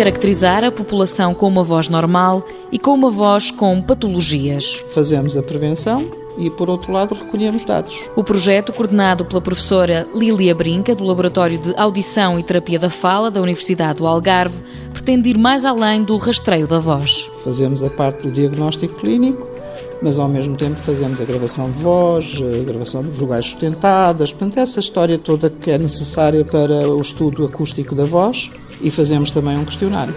caracterizar a população com uma voz normal e com uma voz com patologias. Fazemos a prevenção e, por outro lado, recolhemos dados. O projeto, coordenado pela professora Lília Brinca, do Laboratório de Audição e Terapia da Fala da Universidade do Algarve, pretende ir mais além do rastreio da voz. Fazemos a parte do diagnóstico clínico, mas ao mesmo tempo fazemos a gravação de voz, a gravação de vogais sustentadas, portanto, essa história toda que é necessária para o estudo acústico da voz e fazemos também um questionário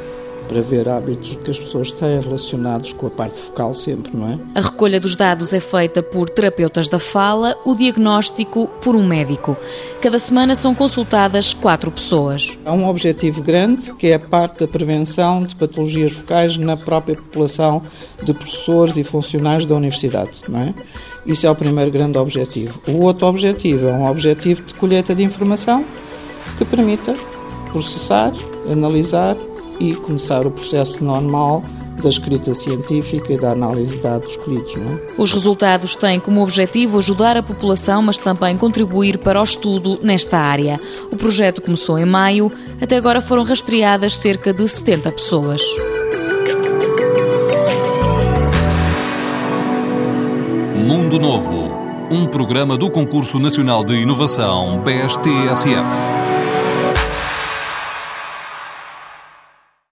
para ver hábitos que as pessoas têm relacionados com a parte focal sempre, não é? A recolha dos dados é feita por terapeutas da fala, o diagnóstico por um médico. Cada semana são consultadas quatro pessoas. Há um objetivo grande que é a parte da prevenção de patologias focais na própria população de professores e funcionários da universidade, não é? Isso é o primeiro grande objetivo. O outro objetivo é um objetivo de colheita de informação que permita processar, analisar e começar o processo normal da escrita científica e da análise de dados colhidos. É? Os resultados têm como objetivo ajudar a população, mas também contribuir para o estudo nesta área. O projeto começou em maio, até agora foram rastreadas cerca de 70 pessoas. Mundo Novo, um programa do Concurso Nacional de Inovação BSTSF.